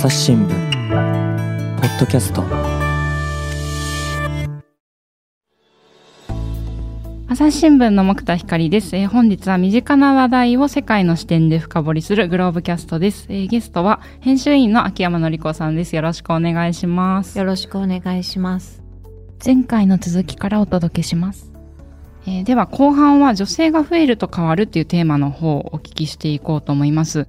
朝日新聞ポッドキャスト。朝日新聞の木田光です、えー本日は身近な話題を世界の視点で深掘りするグローブキャストです、えーゲストは編集員の秋山紀子さんです。よろしくお願いします。よろしくお願いします。前回の続きからお届けします、えーでは後半は女性が増えると変わるっていうテーマの方をお聞きしていこうと思います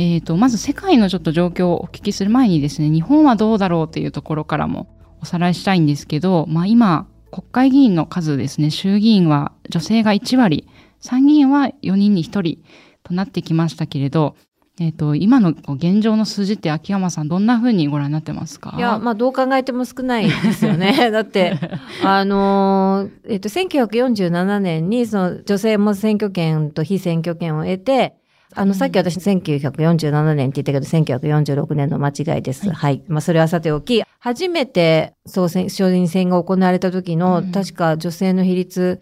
えーとまず世界のちょっと状況をお聞きする前にですね日本はどうだろうっていうところからもおさらいしたいんですけど、まあ、今国会議員の数ですね衆議院は女性が1割参議院は4人に1人となってきましたけれどえー、と今の現状の数字って秋山さんどんな風にご覧になってますか？いや、まあ、どう考えても少ないですよね。だって、あのーえっと、1947年に、その、女性も選挙権と非選挙権を得て、あの、さっき私1947年って言ったけど、1946年の間違いです。はい。まあ、それはさておき、初めて総選、承認選が行われた時の、うん確か女性の比率、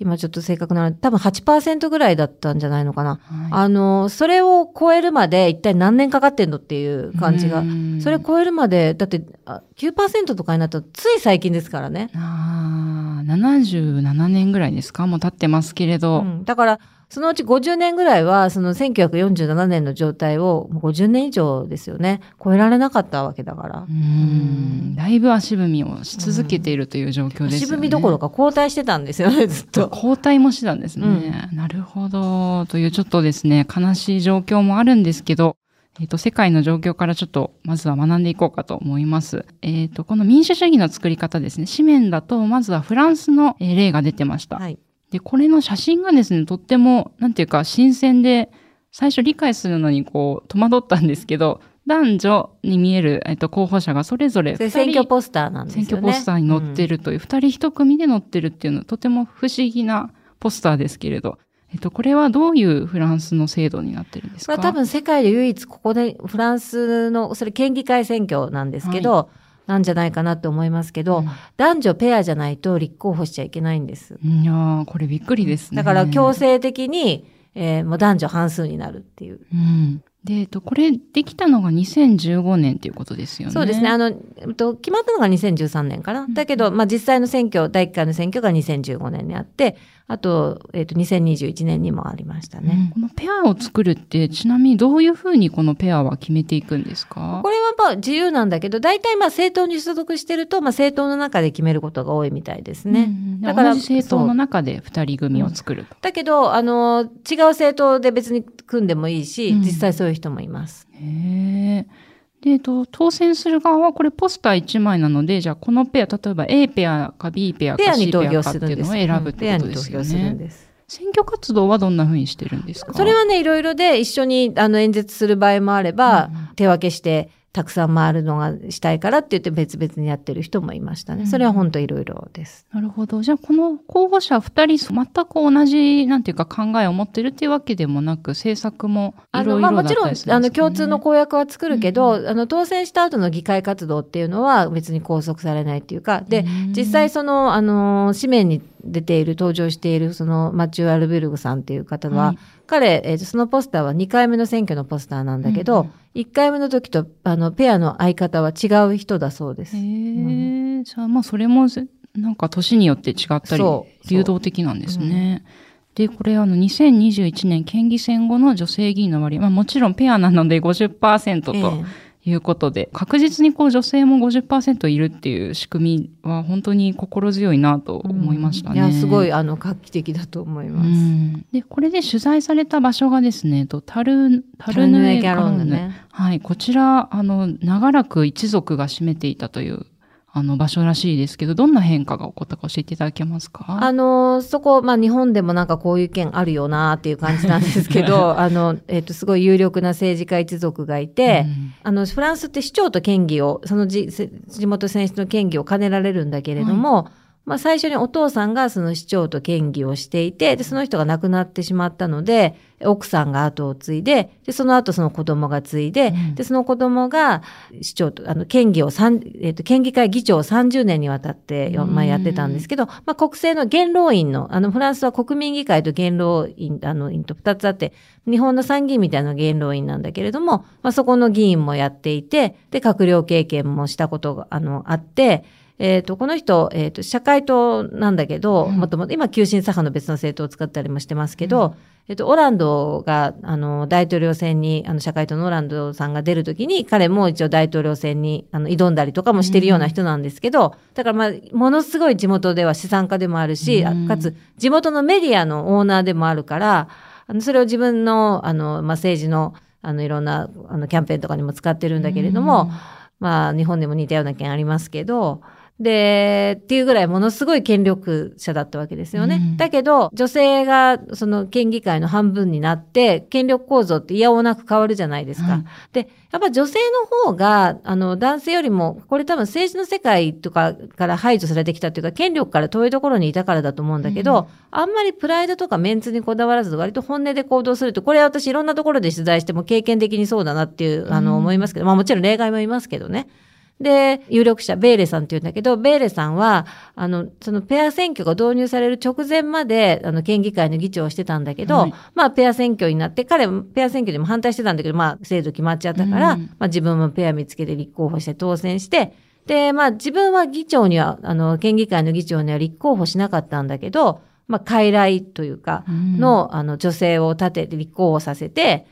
今ちょっと正確なの、多分8%ぐらいだったんじゃないのかな。はいあの、それを超えるまで一体何年かかってんのっていう感じがう。んそれ超えるまで、だってあ9%とかになったらつい最近ですからね。ああ、77年ぐらいですか？もう経ってますけれど。うんだから、そのうち50年ぐらいは、その1947年の状態をもう50年以上ですよね。超えられなかったわけだからう。ん、だいぶ足踏みをし続けているという状況ですよね。足踏みどころか後退してたんですよね、ずっと。交代もしてたんですね。なるほど。というちょっとですね、悲しい状況もあるんですけど、えっ、と、世界の状況からちょっと、まずは学んでいこうかと思います。えっ、と、この民主主義の作り方ですね、紙面だと、まずはフランスのえー例が出てました。はい。で、これの写真がですね、とっても、なんていうか、新鮮で、最初理解するのにこう、戸惑ったんですけど、男女に見える、えっと、候補者がそれぞれ人選挙ポスターなんですよね。選挙ポスターに載ってるという、二人一組で載ってるっていうのは、とても不思議なポスターですけれど、えっと、これはどういうフランスの制度になってるんですか？これは多分世界で唯一ここでフランスの、それ県議会選挙なんですけど、なんじゃないかなと思いますけど、男女ペアじゃないと立候補しちゃいけないんです。うんいやーこれびっくりですね。だから強制的に、えーもう男女半数になるっていう。うん。で、えっと、これできたのが2015年っていうことですよね。そうですね。あの、えっと、決まったのが2013年かな。だけど、まあ実際の選挙、第1回の選挙が2015年にあって、あと、えっと、2021年にもありましたね。うんこのペアを作るって、ちなみにどういうふうにこのペアは決めていくんですか？これはまあ自由なんだけど、大体まあ政党に所属してると、まあ政党の中で決めることが多いみたいですね。うんだから政党の中で二人組を作ると。だけど、あの、違う政党で別に組んでもいいし、うん実際そういう人もいます。へえ。で、えっと、当選する側はこれポスター1枚なので、じゃあこのペア、例えば A ペアか B ペアかペア C に投ペアかって。いうのを選ぶってことですよね。です。選挙活動はどんなふうにしてるんですか？それはね、いろいろで一緒にあの演説する場合もあれば、手分けしてたくさん回るのがしたいからって言って別々にやってる人もいましたね。うんそれは本当いろいろです。なるほど。じゃあ、この候補者二人、全く同じ、なんていうか考えを持ってるっていうわけでもなく、政策もいあの、ろいろだったまあもちろん、あの、共通の公約は作るけど、あの、当選した後の議会活動っていうのは別に拘束されないっていうか、で、うん実際その、あの、紙面に出ている、登場している、その、マチュー・アルベルグさんっていう方は、はい。彼、えーとそのポスターは2回目の選挙のポスターなんだけど、うんうん1回目の時と、あの、ペアの相方は違う人だそうです。へえ、じゃあまあそれもぜなんか年によって違ったり流動的なんですね。で、これあの2021年県議選後の女性議員の割合、まあもちろんペアなので50%とええいうことで、確実にこう女性も50%いるっていう仕組みは本当に心強いなと思いましたね。いや、すごい、あの、画期的だと思います。うんで、これで取材された場所がですね、とタル、タタルヌエギャ。ロンヌね。はい、こちら、あの、長らく一族が占めていたという、あの、場所らしいですけど、どんな変化が起こったか教えていただけますか？あの、そこ、まあ、日本でもなんかこういう件あるよなっていう感じなんですけど、あの、えっ、と、すごい有力な政治家一族がいて、うん。あの、フランスって市長と県議を、そのじ地元選出の県議を兼ねられるんだけれども、まあ最初にお父さんがその市長と県議をしていて、で、その人が亡くなってしまったので、奥さんが後を継いで、で、その後その子供が継いで、うん。で、その子供が市長と、あの、県議を三えっ、と、県議会議長を30年にわたってよ、まあ、やってたんですけど、まあ、国政の元老院の、あの、フランスは国民議会と元老院、あの、院と二つあって、日本の参議院みたいな元老院なんだけれども、まあ、そこの議員もやっていて、で、閣僚経験もしたことが、あの、あって、えっ、と、この人、えっ、と、社会党なんだけど、うん。もともと、今、急進左派の別の政党を使ったりもしてますけど、えっと、オランドが、あの、大統領選に、あの、社会党のオランドさんが出るときに、彼も一応大統領選に、あの、挑んだりとかもしてるような人なんですけど、だからまあ、ものすごい地元では資産家でもあるし、あうん。かつ、地元のメディアのオーナーでもあるから、あの、それを自分の、あの、まあ、政治の、あの、いろんな、あの、キャンペーンとかにも使ってるんだけれども、まあ、日本でも似たような件ありますけど、で、っていうぐらいものすごい権力者だったわけですよね。うんだけど、女性がその県議会の半分になって、権力構造って嫌おなく変わるじゃないですか。はいで、やっぱ女性の方が、あの、男性よりも、これ多分政治の世界とかから排除されてきたっていうか、権力から遠いところにいたからだと思うんだけど、うんあんまりプライドとかメンツにこだわらず、割と本音で行動すると、これは私いろんなところで取材しても経験的にそうだなっていう、あの、うん思いますけど、まあもちろん例外もいますけどね。で、有力者、ベーレさんって言うんだけど、ベーレさんは、あの、そのペア選挙が導入される直前まで、あの、県議会の議長をしてたんだけど、はい。まあ、ペア選挙になって、彼もペア選挙にも反対してたんだけど、まあ、制度決まっちゃったから、うん。まあ、自分もペア見つけて立候補して当選して、で、まあ、自分は議長には、あの、県議会の議長には立候補しなかったんだけど、まあ、傀儡というか、うん。の、あの、女性を立てて立候補させて、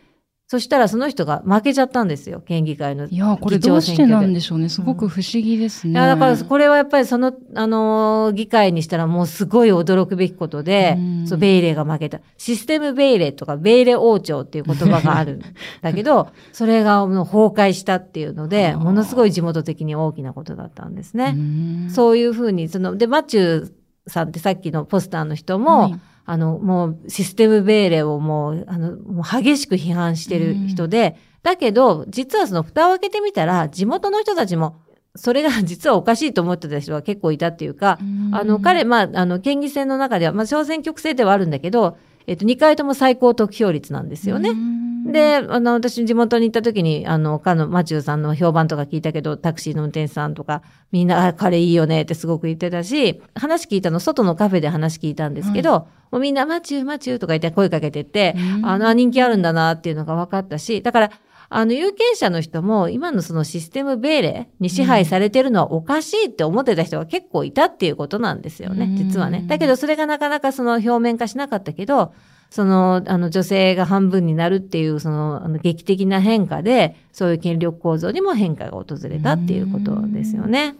そしたらその人が負けちゃったんですよ、県議会のいや、これどうしてなんでしょうね。すごく不思議ですね。いや、だから、これはやっぱりその、あのー議会にしたらもうすごい驚くべきことで、うんそう、ベイレが負けた。システムベイレとか、ベイレ王朝っていう言葉があるんだけど、それがもう崩壊したっていうので、ものすごい地元的に大きなことだったんですね。うんそういうふうに、その、で、マチューさんってさっきのポスターの人も、はいあの、もうシステムベーレをもう、あの、もう激しく批判してる人で、だけど、実はその蓋を開けてみたら、地元の人たちも、それが実はおかしいと思ってた人が結構いたっていうか、あの、彼、まあ、あの、県議選の中では、まあ、小選挙区制ではあるんだけど、えっと、2回とも最高得票率なんですよね。ねで、あの、私地元に行った時に、あの、かの、マチューさんの評判とか聞いたけど、タクシーの運転手さんとか、みんな、あ、彼いいよねってすごく言ってたし、話聞いたの、外のカフェで話聞いたんですけど、もうみんな、マチュー、マチューとか言って声かけてって、うん。あの、あ人気あるんだなっていうのが分かったし、だから、あの、有権者の人も、今のそのシステムベーレに支配されてるのはおかしいって思ってた人が結構いたっていうことなんですよね、うん実はね。だけど、それがなかなかその表面化しなかったけど、その、あの、女性が半分になるっていう、その、あの、劇的な変化で、そういう権力構造にも変化が訪れたっていうことですよね。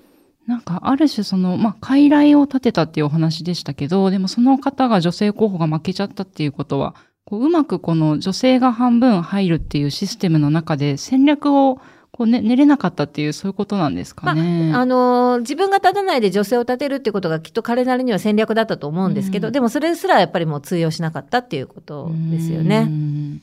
なんか、ある種その、まあ、傀儡を立てたっていうお話でしたけど、でもその方が女性候補が負けちゃったっていうことは、こううまくこの女性が半分入るっていうシステムの中で戦略をこう、ね、練れなかったっていうそういうことなんですかね。あのー自分が立たないで女性を立てるってことがきっと彼なりには戦略だったと思うんですけど、うんでもそれすらやっぱりもう通用しなかったっていうことですようね。ん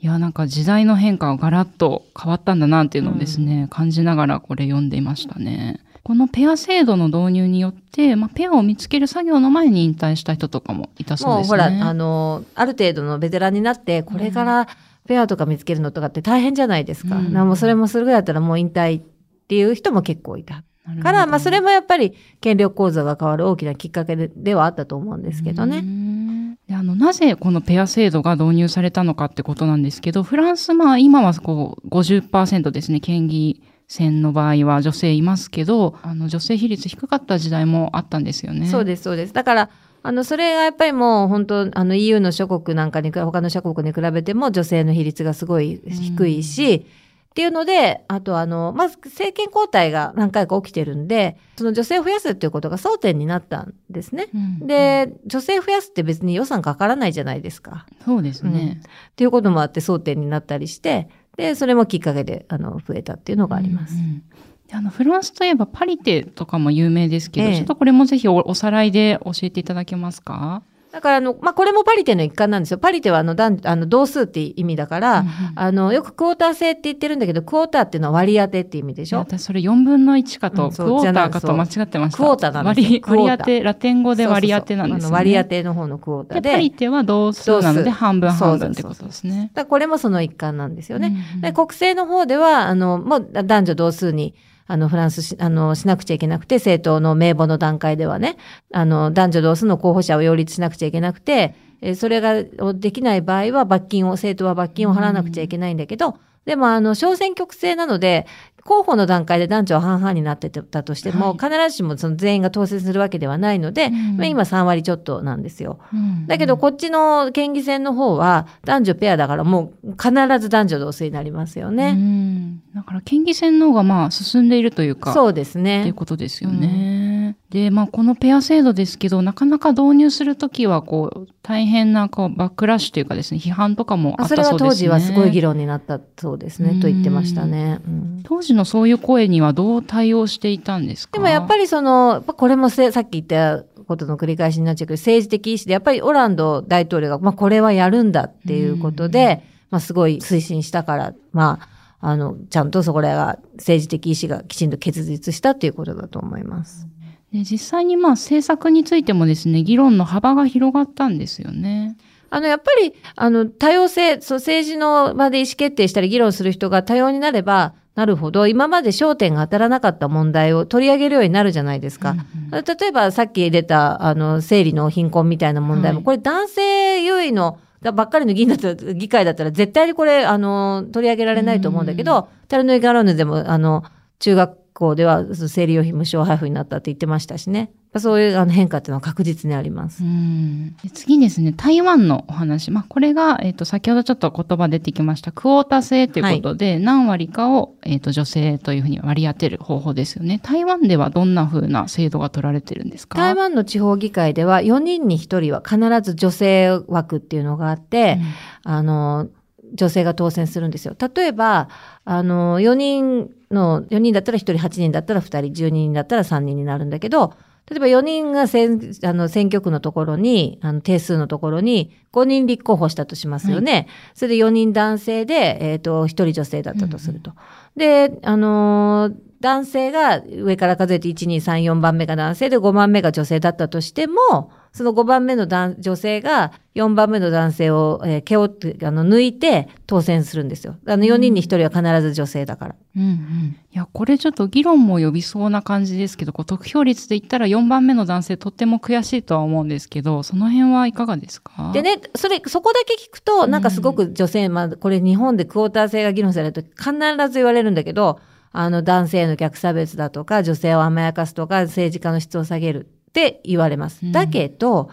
いや、なんか時代の変化がガラッと変わったんだなっていうのをですね、感じながらこれ読んでいましたね。このペア制度の導入によって、まあ、ペアを見つける作業の前に引退した人とかもいたそうですね。もうほら、あのーある程度のベテランになって、これからペアとか見つけるのとかって大変じゃないですか。うんなもうそれもするぐらいだったらもう引退っていう人も結構いた。から、まあそれもやっぱり権力構造が変わる大きなきっかけでではあったと思うんですけどうね。んであの、なぜこのペア制度が導入されたのかってことなんですけど、フランス、まあ今はこう50%ですね、県議選の場合は女性いますけど、あの女性比率低かった時代もあったんですよね。そうです、そうです。だから、あの、それがやっぱりもう本当、あの EU の諸国なんかに、他の諸国に比べても女性の比率がすごい低いし、っていうので、あとあの、まず政権交代が何回か起きてるんで、その女性を増やすっていうことが争点になったんですね。うんで、女性増やすって別に予算かからないじゃないですか。そうですね。っていうこともあって争点になったりして、で、それもきっかけで、あの、増えたっていうのがあります。うんうんであのフランスといえばパリテとかも有名ですけど、ええちょっとこれもぜひおおさらいで教えていただけますか？だからあの、まあ、これもパリテの一環なんですよ。パリテはあの、男あの同数って意味だから、うんうんあの、よくクォーター制って言ってるんだけど、クォーターっていうのは割り当てって意味でしょ？私それ4分の1かと、うんクォーターかと間違ってました。クォーターなんですよ割り当て、ラテン語で割り当てなんですね。そうそうそう割り当ての方のクォーターで。で、パリテは同数なので半分半分ってそうそうそうことですね。だこれもその一環なんですよね。うんうんで国政の方では、あの、もう男女同数に、あの、フランスし、あの、しなくちゃいけなくて、政党の名簿の段階ではね、あの、男女同数の候補者を擁立しなくちゃいけなくて、えそれができない場合は罰金を、政党は罰金を払わなくちゃいけないんだけど、でも、あの、小選挙区制なので、候補の段階で男女は半々になってたとしても、はい必ずしもその全員が当選するわけではないので、うんまあ、今3割ちょっとなんですよ。うんだけど、こっちの県議選の方は、男女ペアだから、もう必ず男女同数になりますようね。んだから、県議選の方がまあ進んでいるというか、そうですっていうね。ことですよね。で、まあ、このペア制度ですけど、なかなか導入するときは、こう、大変な、こう、バックラッシュというかですね、批判とかもあったそうですね。は当時はすごい議論になったそうですね、うんと言ってましたね。うん当時のそういう声にはどう対応していたんですか？でもやっぱりその、やっぱこれもせさっき言ったことの繰り返しになっちゃうけど、政治的意思で、やっぱりオランド大統領が、まあこれはやるんだっていうことで、まあすごい推進したから、まあ、あの、ちゃんとそこらが政治的意思がきちんと結実したっていうことだと思います。で実際にまあ政策についてもですね、議論の幅が広がったんですよね。あの、やっぱり、あの、多様性、そう、政治の場で意思決定したり議論する人が多様になれば、なるほど、今まで焦点が当たらなかった問題を取り上げるようになるじゃないですか。うんうん例えば、さっき入れた、あの、生理の貧困みたいな問題も、はいこれ男性優位の、だばっかりの議員だったら、議会だったら絶対にこれ、あの、取り上げられないと思うんだけど、タルノイガローヌでも、あの、中学校では生理用品無償配布になったって言ってましたしね。そういうあの変化っていうのは確実にあります。うんで次ですね、台湾のお話。まあ、これが、えっ、と、先ほどちょっと言葉出てきました、クォータ制ということで、何割かを、えっ、と、女性というふうに割り当てる方法ですよね。台湾ではどんな風な制度が取られてるんですか？台湾の地方議会では4人に1人は必ず女性枠っていうのがあって、あの、女性が当選するんですよ。例えば、あの、4人の、4人だったら1人、8人だったら2人、12人だったら3人になるんだけど、例えば4人が選あの選挙区のところに、あの定数のところに5人立候補したとしますよね。それで4人男性で、えっ、と、1人女性だったとすると。で、あのー男性が上から数えて1、2、3、4番目が男性で5番目が女性だったとしても、その5番目の男女性が4番目の男性を、えー毛をってあの抜いて当選するんですよ。あの4人に1人は必ず女性だから。うんうん。いや、これちょっと議論も呼びそうな感じですけど、こう得票率で言ったら4番目の男性とっても悔しいとは思うんですけど、その辺はいかがですか？で、ね、それ、そこだけ聞くと、なんかすごく女性、まあ、これ日本でクォーター制が議論されると必ず言われるんだけど、あの、男性への逆差別だとか、女性を甘やかすとか、政治家の質を下げるって言われますうん。だけど、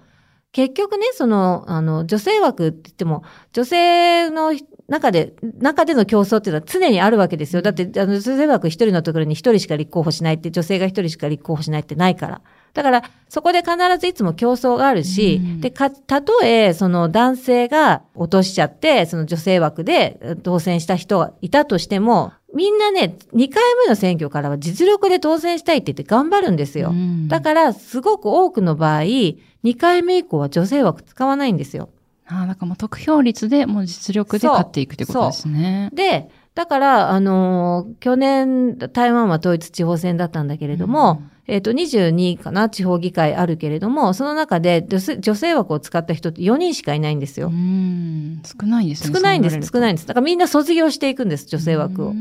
結局ね、その、あの、女性枠って言っても、女性の中で、中での競争っていうのは常にあるわけですよ。だって、あの、女性枠一人のところに一人しか立候補しないって、女性が一人しか立候補しないってないから。だから、そこで必ずいつも競争があるし、うんで、か、たとえ、その男性が落としちゃって、その女性枠でえ当選した人がいたとしても、みんなね、2回目の選挙からは実力で当選したいって言って頑張るんですよ。うんだから、すごく多くの場合、2回目以降は女性枠使わないんですよ。ああ、だからもう得票率でもう実力で勝っていくってことですね。で、だから、あのー去年、台湾は統一地方選だったんだけれども、えっ、と、22かな、地方議会あるけれども、その中で女性枠を使った人って4人しかいないんですよ。うん、少ないですね。少ないんです、少ないんんです。だからみんな卒業していくんです、女性枠を。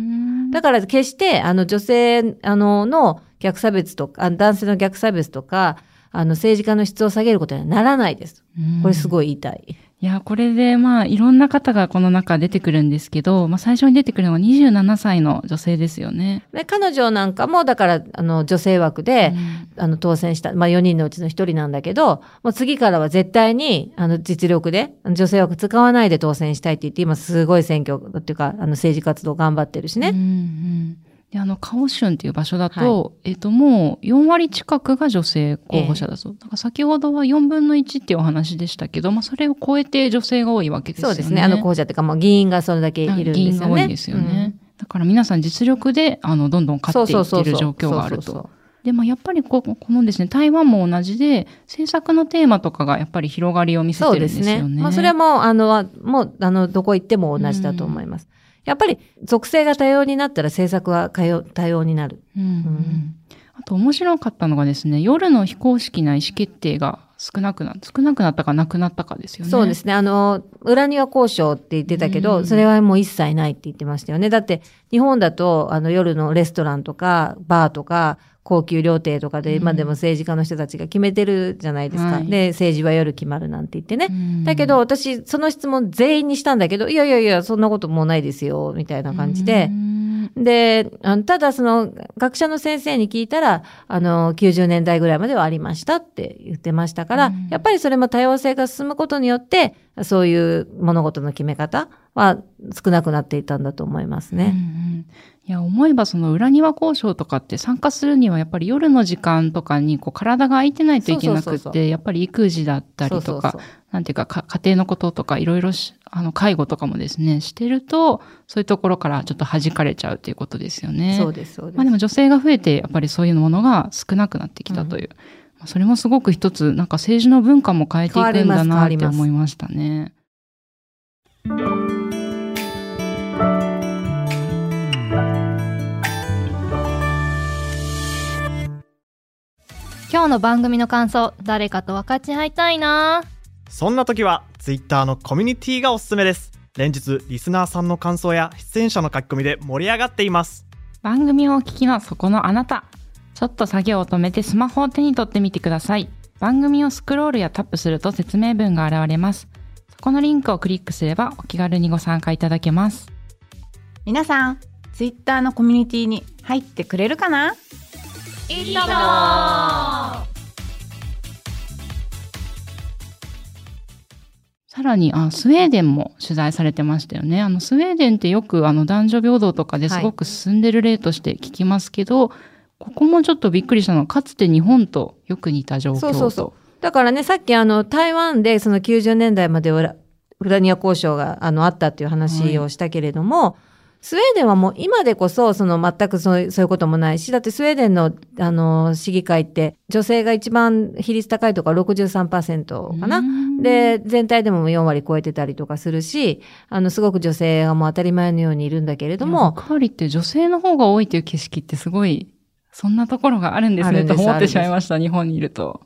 だだから決して、あの、女性、あの、の逆差別とか、あ男性の逆差別とか、あの、政治家の質を下げることにはならないです。これすい。ごい言いたい。いや、これでまあ、いろんな方がこの中出てくるんですけど、まあ最初に出てくるのは27歳の女性ですよね。で、彼女なんかも、だから、あの、女性枠で、あの、当選した、まあ4人のうちの1人なんだけど、もう次からは絶対に、あの、実力で、女性枠使わないで当選したいって言って、今すごい選挙っていうか、あの、政治活動頑張ってるしうんうね。んで、あの、カオシュンっていう場所だと、えっ、と、もう4割近くが女性候補者だそう。だから先ほどは4分の1っていうお話でしたけど、まあ、それを超えて女性が多いわけですよね。そうですね。あの、候補者っていうか、もう議員がそれだけいるんですよね。議員が多いですよね。だから皆さん実力で、あの、どんどんうん。勝っていっている状況があると。で、まあ、やっぱりここのですね、台湾も同じで、制作のテーマとかがやっぱり広がりを見せてるんですよね。そうですね。まあ、それはもう、あの、もう、あの、どこ行っても同じだと思います。やっぱり、属性が多様になったら制作は多様になる。うん、うんあと面白かったのがですね、夜の非公式な意思決定が少なくな、少なくなったかなくなったかですよね。そうですね。あの、裏庭交渉って言ってたけど、うん、それはもう一切ないって言ってましたよね。だって、日本だと、あの、夜のレストランとか、バーとか、高級料亭とかで、今でも政治家の人たちが決めてるじゃないですか。はい、で、政治は夜決まるなんて言ってね。だけど、私、その質問全員にしたんだけど、いやいやいや、そんなこともうないですよ、みたいな感じで。で、ただその学者の先生に聞いたら、あの、90年代ぐらいまではありましたって言ってましたから、うん、やっぱりそれも多様性が進むことによって、そういう物事の決め方は少なくなっていたんだと思いますね。うんうん。いや、思えばその裏庭交渉とかって参加するにはやっぱり夜の時間とかにこう体が空いてないといけなくって、やっぱり育児だったりとか、なんていうか家庭のこととかいろいろあの介護とかもですね、してると、そういうところからちょっと弾かれちゃうっていうことですよね。そうです、そうです。まあでも女性が増えて、やっぱりそういうものが少なくなってきたという。うん、それもすごく一つ、なんか政治の文化も変えていくんだなって思いましたね。今日の番組の感想、誰かと分かち合いたいなそんな時は、Twitter のコミュニティがおすすめです。連日、リスナーさんの感想や出演者の書き込みで盛り上がっています。番組をお聞きのそこのあなた。ちょっと作業を止めてスマホを手に取ってみてください。番組をスクロールやタップすると説明文が現れます。そこのリンクをクリックすればお気軽にご参加いただけます。皆さん、Twitter のコミュニティに入ってくれるかな？いいともさらにあ、スウェーデンも取材されてましたよね。あの、スウェーデンってよくあの男女平等とかですごく進んでる例として聞きますけど、はい、ここもちょっとびっくりしたのは、かつて日本とよく似た状況そうそうそう。だからね、さっきあの、台湾でその90年代まで裏裏庭交渉があのあったっていう話をしたけれども、はいスウェーデンはもう今でこそ、その全くそうそういうこともないし、だってスウェーデンの、あの、市議会って女性が一番比率高いとか63%かな。で、全体でも4割超えてたりとかするし、あの、すごく女性がもう当たり前のようにいるんだけれども。役割って女性の方が多いという景色ってすごい、そんなところがあるんですねと思ってしまいました、日本にいると。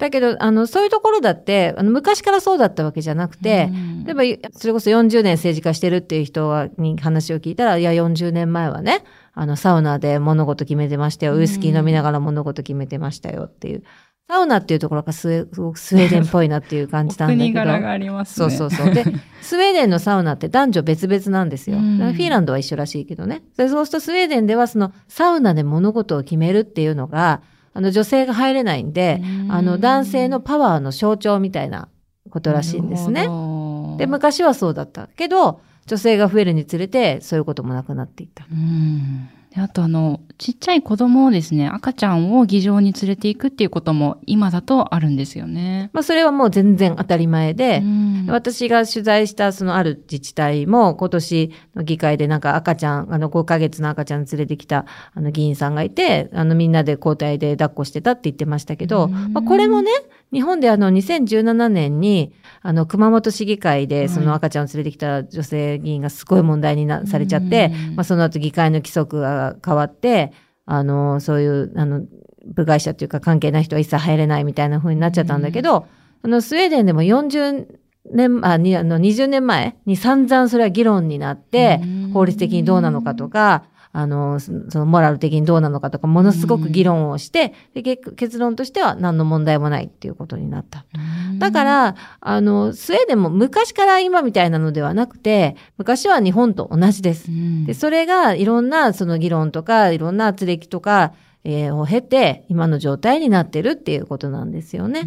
だけど、あの、そういうところだって、あの、昔からそうだったわけじゃなくて、例えば、それこそ40年政治家してるっていう人はに話を聞いたら、いや、40年前はね、あの、サウナで物事決めてましたよ。ウイスキー飲みながら物事決めてましたよっていう。サウナっていうところがスウェすごくスウェーデンっぽいなっていう感じなんだけど。国柄がありますね。そうそうそう。で、スウェーデンのサウナって男女別々なんですよ。フィンランドは一緒らしいけどね。そうするとスウェーデンではそのサウナで物事を決めるっていうのが、あの女性が入れないんで、あの男性のパワーの象徴みたいなことらしいんですね。で、昔はそうだったけど、女性が増えるにつれて、そういうこともなくなっていった。であとあの、ちっちゃい子供をですね、赤ちゃんを議場に連れていくっていうことも今だとあるんですよね。まあそれはもう全然当たり前で、私が取材したそのある自治体も今年の議会でなんか赤ちゃん、あの5ヶ月の赤ちゃん連れてきたあの議員さんがいて、あのみんなで交代で抱っこしてたって言ってましたけど、まあこれもね、日本であの2017年にあの熊本市議会でその赤ちゃんを連れてきた女性議員がすごい問題になされちゃって、まあその後議会の規則が変わって、あの、そういう、あの、部外者というか関係ない人は一切入れないみたいな風になっちゃったんだけど、あの、スウェーデンでも40年、あ、にあの、20年前に散々それは議論になって、法律的にどうなのかとか、あの、そのモラル的にどうなのかとか、ものすごく議論をして、で結論としては何の問題もないっていうことになった。だから、あの、スウェーデンも昔から今みたいなのではなくて、昔は日本と同じです。で、それがいろんなその議論とか、いろんな圧力とか、えー、を経て、今の状態になってるっていうことなんですよね。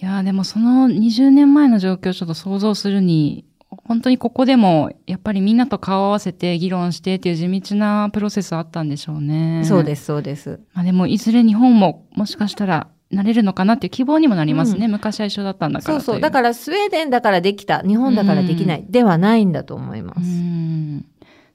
いや、でもその20年前の状況をちょっと想像するに、本当にここでも、やっぱりみんなと顔を合わせて議論してっていう地道なプロセスあったんでしょうね。そうです、そうです。まあでも、いずれ日本ももしかしたらなれるのかなっていう希望にもなりますね。うん、昔は一緒だったんだからそうそう。だからスウェーデンだからできた、日本だからできない、ではないんだと思います。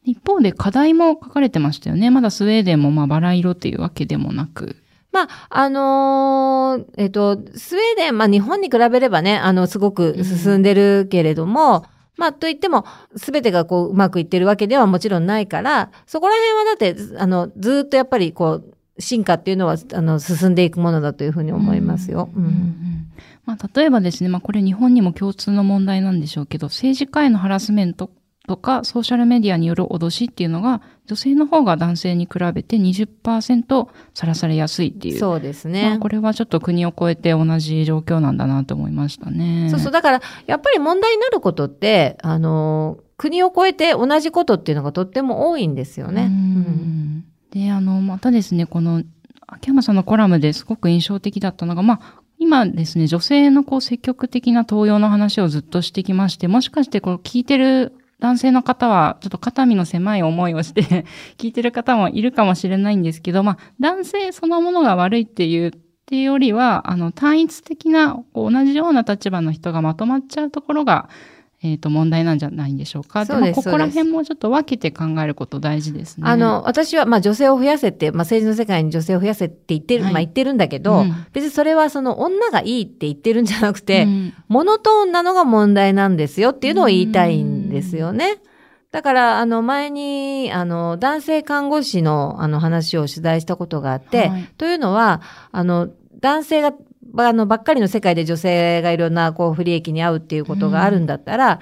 一方で課題も書かれてましたよね。まだスウェーデンもまあバラ色っていうわけでもなく。まあ、あのーえっ、と、スウェーデン、まあ日本に比べればね、あの、すごく進んでるけれども、まあ、といっても、すべてがこう、うまくいってるわけではもちろんないから、そこら辺はだって、ずあの、ずっとやっぱりこう、進化っていうのは、あの、進んでいくものだというふうに思いますよ。うんうんうんまあ、例えばですね、まあ、これ日本にも共通の問題なんでしょうけど、政治家へのハラスメントとかソーシャルメディアによる脅しっていうのが、女性の方が男性に比べて20%さらされやすいっていう。そうですまねあ、。これはちょっと国を越えて同じ状況なんだなと思いましたね。そうそう。だから、やっぱり問題になることって、あの、国を越えて同じことっていうのがとっても多いんですよね。ううんんで、あの、またですね、この、秋山さんのコラムですごく印象的だったのが、まあ、今ですね、女性のこう積極的な登用の話をずっとしてきまして、もしかしてこう聞いてる男性の方は、ちょっと肩身の狭い思いをして 聞いてる方もいるかもしれないんですけど、まあ、男性そのものが悪いっていう、っていうよりは、あの、単一的な、同じような立場の人がまとまっちゃうところが、えっ、と、問題なんじゃないんでしょうか。そうですまあここら辺もちょっと分けて考えること大事ですね。あの、私は、まあ女性を増やせって、まあ政治の世界に女性を増やせって言ってる、はいまあ言ってるんだけど、うん別にそれはその女がいいって言ってるんじゃなくて、うんモノトーンなのが問題なんですよっていうのを言いたいんですよね。だから、あの、前に、あの、男性看護師の、あの、話を取材したことがあって、はいというのは、あの、男性が、あの、ばっかりの世界で女性がいろんな、こう、不利益に遭うっていうことがあるんだったら、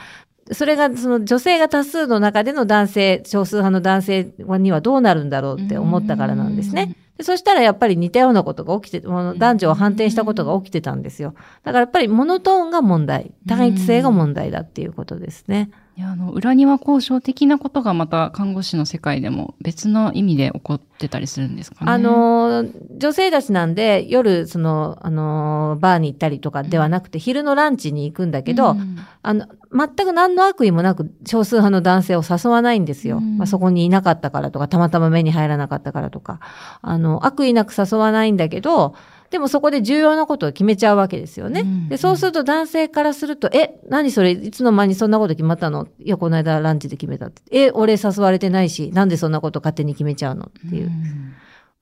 それが、その女性が多数の中での男性、少数派の男性にはどうなるんだろうって思ったからなんですね。でそしたらやっぱり似たようなことが起きて、男女を反転したことが起きてたんですよ。だからやっぱりモノトーンが問題、単一性が問題だっていうことですね。いや、あの、裏庭交渉的なことがまた看護師の世界でも別の意味で起こってたりするんですかね。あ、のー、女性たちなんで夜、その、あのー、バーに行ったりとかではなくて、昼のランチに行くんだけど、うんあの、全く何の悪意もなく少数派の男性を誘わないんですよ。うんまあ、そこにいなかったからとか、たまたま目に入らなかったからとか、あの、悪意なく誘わないんだけど、でもそこで重要なことを決めちゃうわけですよね。うんで、そうすると男性からすると、え、何それ、いつの間にそんなこと決まったの？いや、この間ランチで決めたって。え、俺誘われてないし、なんでそんなこと勝手に決めちゃうの？っていう。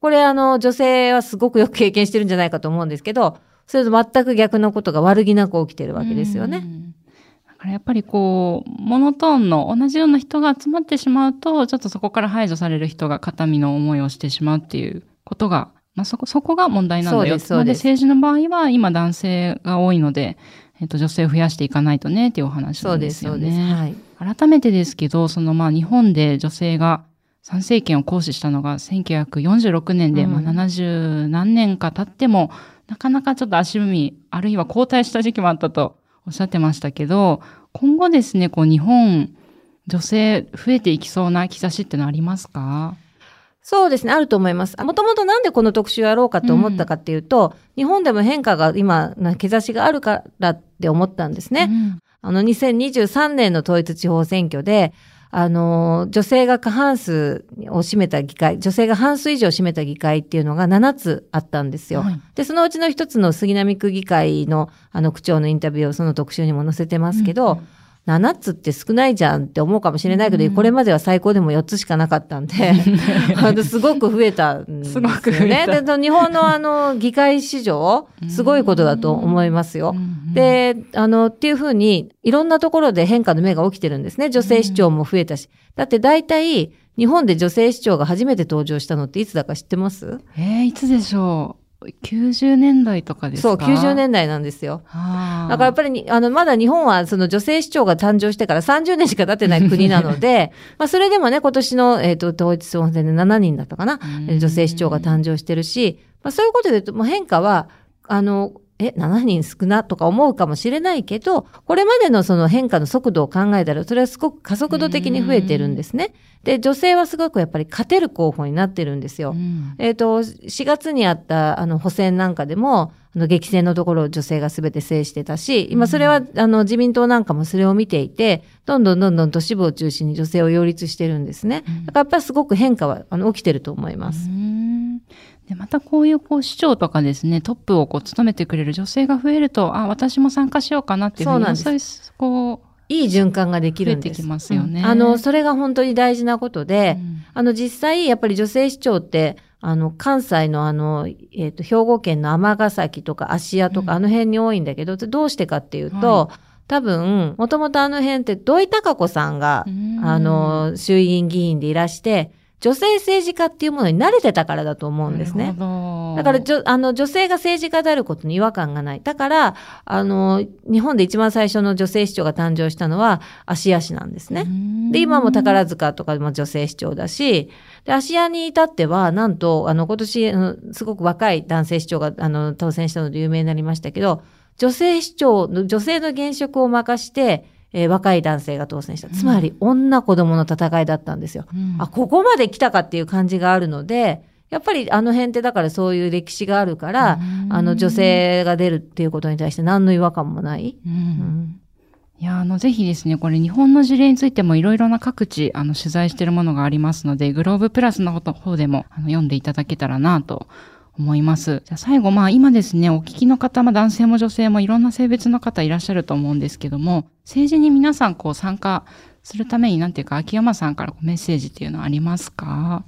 これあの、女性はすごくよく経験してるんじゃないかと思うんですけど、それと全く逆のことが悪気なく起きてるわけですよね。うんだからやっぱりこう、モノトーンの同じような人が集まってしまうと、ちょっとそこから排除される人が肩身の思いをしてしまうっていうことが、まあそこ、そこが問題なんだよ。そうで政治の場合は今男性が多いので、えっと、女性を増やしていかないとねっていうお話そうんです、なですよそうです。ね。はい。改めてですけど、そのまあ日本で女性が参政権を行使したのが1946年で、うんまあ70何年か経っても、なかなかちょっと足踏み、あるいは後退した時期もあったとおっしゃってましたけど、今後ですね、こう日本、女性増えていきそうな兆しってのありますか？そうですね、あると思います。もともとなんでこの特集をやろうかと思ったかっていうと、日本でも変化が今、な兆しがあるからって思ったんですね。うんあの、2023年の統一地方選挙で、あの、女性が過半数を占めた議会、女性が半数以上占めた議会っていうのが7つあったんですよ。はいで、そのうちの一つの杉並区議会の、あの、区長のインタビューをその特集にも載せてますけど、7つって少ないじゃんって思うかもしれないけど、うんこれまでは最高でも4つしかなかったんで、すごく増えたんですよね。すごく増えたで、日本のあの、議会史上、すごいことだと思いますよ。うんで、あの、っていうふうに、いろんなところで変化の目が起きてるんですね。女性市長も増えたし。だって大体、日本で女性市長が初めて登場したのっていつだか知ってます？えー、いつでしょう ?90 年代とかですか？そう、90年代なんですよ。だからやっぱりに、あの、まだ日本はその女性市長が誕生してから30年しか経ってない国なので、まあそれでもね、今年の、えっ、と、統一地方選で7人だったかな、うん女性市長が誕生してるし、まあそういうことで言うと、もう変化は、あの、え、7人少なとか思うかもしれないけど、これまでのその変化の速度を考えたら、それはすごく加速度的に増えてるんですね。で、女性はすごくやっぱり勝てる候補になってるんですよ。うんえっ、と、4月にあった、あの、補選なんかでも、あの、激戦のところを女性が全て制してたし、今それは、あの、自民党なんかもそれを見ていて、どんどんどんどん都市部を中心に女性を擁立してるんですね。だからやっぱりすごく変化は、あの、起きてると思います。うんでまたこういうこう市長とかですねトップをこう務めてくれる女性が増えるとあ私も参加しようかなっていうふうにそうなんです。そういうこういい循環ができるんです。増えてきますよね。うん。あの、それが本当に大事なことで、うん。あの、実際、やっぱり女性市長って、あの、関西のあの、えっ、と、兵庫県の尼崎とか芦屋とか、うん。あの辺に多いんだけど、どうしてかっていうと、は多分、もともとあの辺って土井孝子さんが、うん。あの、衆議院議員でいらして、女性政治家っていうものに慣れてたからだと思うんですね。だからじょあの女性が政治家であることに違和感がない。だから、あの、日本で一番最初の女性市長が誕生したのは芦屋市なんですね。で、今も宝塚とかでも女性市長だし、で、芦屋に至っては、なんと、あの、今年、あのすごく若い男性市長が、あの、当選したので有名になりましたけど、女性市長の、女性の現職を任して、えー若い男性が当選した。つまり、女子供の戦いだったんですよ。うんあ、ここまで来たかっていう感じがあるので、やっぱりあの辺ってだからそういう歴史があるから、うんあの女性が出るっていうことに対して何の違和感もない。うんうんいや、あの、ぜひですね、これ日本の事例についてもいろいろな各地、あの、取材しているものがありますので、グローブプラスの方でも、あの、読んでいただけたらなと思います。じゃあ最後、まあ、今ですね、お聞きの方、まあ、男性も女性もいろんな性別の方いらっしゃると思うんですけども、政治に皆さん、こう、参加するために、なんていうか、秋山さんからメッセージっていうのはありますか？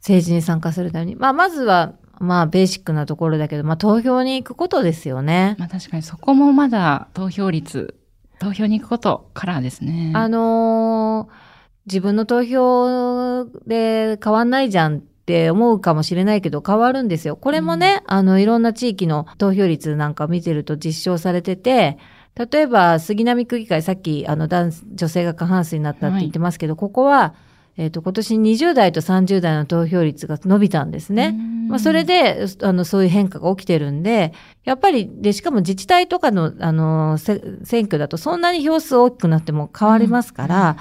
政治に参加するために。まあ、まずは、まあ、ベーシックなところだけど、まあ、投票に行くことですよね。まあ、確かにそこもまだ投票率、投票に行くことからですね。あのー自分の投票で変わんないじゃんって思うかもしれないけど変わるんですよ。これもね、あの、いろんな地域の投票率なんか見てると実証されてて、例えば杉並区議会、さっきあの男女性が過半数になったって言ってますけど、ここは、えっ、と、今年20代と30代の投票率が伸びたんですね。まあ、それで、あの、そういう変化が起きてるんで、やっぱり、で、しかも自治体とかの、あの、せ選挙だとそんなに票数大きくなっても変わりますから、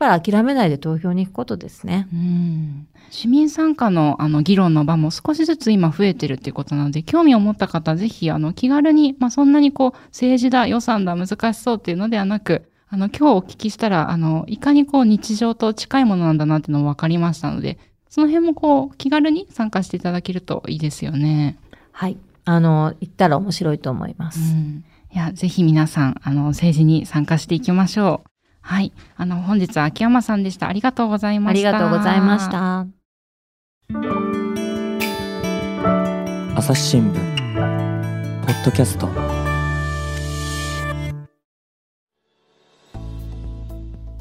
やっぱり諦めないで投票に行くことですね。うん市民参加のあの議論の場も少しずつ今増えてるっていうことなので、興味を持った方はぜひあの気軽に、まあそんなにこう政治だ、予算だ、難しそうっていうのではなく、あの今日お聞きしたら、あの、いかにこう日常と近いものなんだなっていうのも分かりましたので、その辺もこう気軽に参加していただけるといいですよね。はい。あの、行ったら面白いと思います。うんいや、ぜひ皆さん、あの、政治に参加していきましょう。はい。あの、本日は秋山さんでした。ありがとうございまありした。がとうございまし。た。朝日新聞ポッドキャスト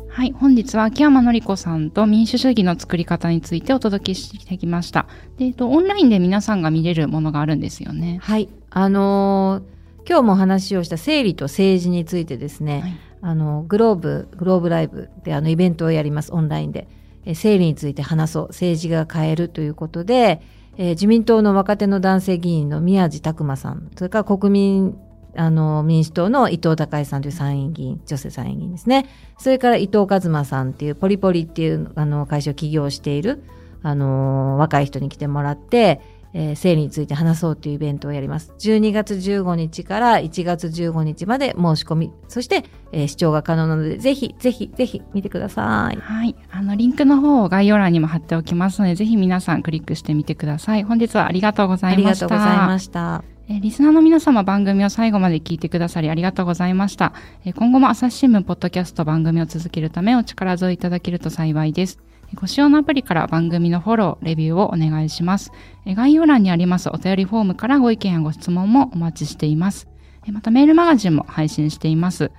はい。本日は秋山紀子さんと民主主義の作り方についてお届けしてきました。で、えっと、オンラインで皆さんが見れるものがあるんですよね。はい。あのー今日も話をした生理と政治についてですね、はいあの、グローブ、グローブライブであのイベントをやります、オンラインで。え生理について話そう、政治が変えるということで、え自民党の若手の男性議員の宮地拓馬さん、それから国民、あの、民主党の伊藤孝恵さんという参院議員、女性参院議員ですね。それから伊藤和馬さんっていう、ポリポリっていう、あの、会社を起業している、あの、若い人に来てもらって、えー生理について話そうというイベントをやります。12月15日から1月15日まで申し込み、そして、えー視聴が可能なので、ぜひ、ぜひ、ぜひ見てください。はい。あの、リンクの方を概要欄にも貼っておきますので、ぜひ皆さんクリックしてみてください。本日はありがとうござありいました。がとうございました。えーリスナーの皆様番組を最後まで聞いてくださりありがとうございました。えー今後も朝日新聞ポッドキャスト番組を続けるためお力添えいただけると幸いです。ご使用のアプリから番組のフォロー、レビューをお願いします。概要欄にありますお便りフォームからご意見やご質問もお待ちしています。またメールマガジンも配信しています。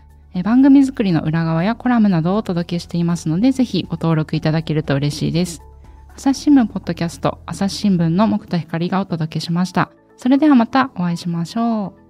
番組作りの裏側やコラムなどをお届けしていますので、ぜひご登録いただけると嬉しいです。朝日新聞ポッドキャスト、朝日新聞の木田光がお届けしました。それではまたお会いしましょう。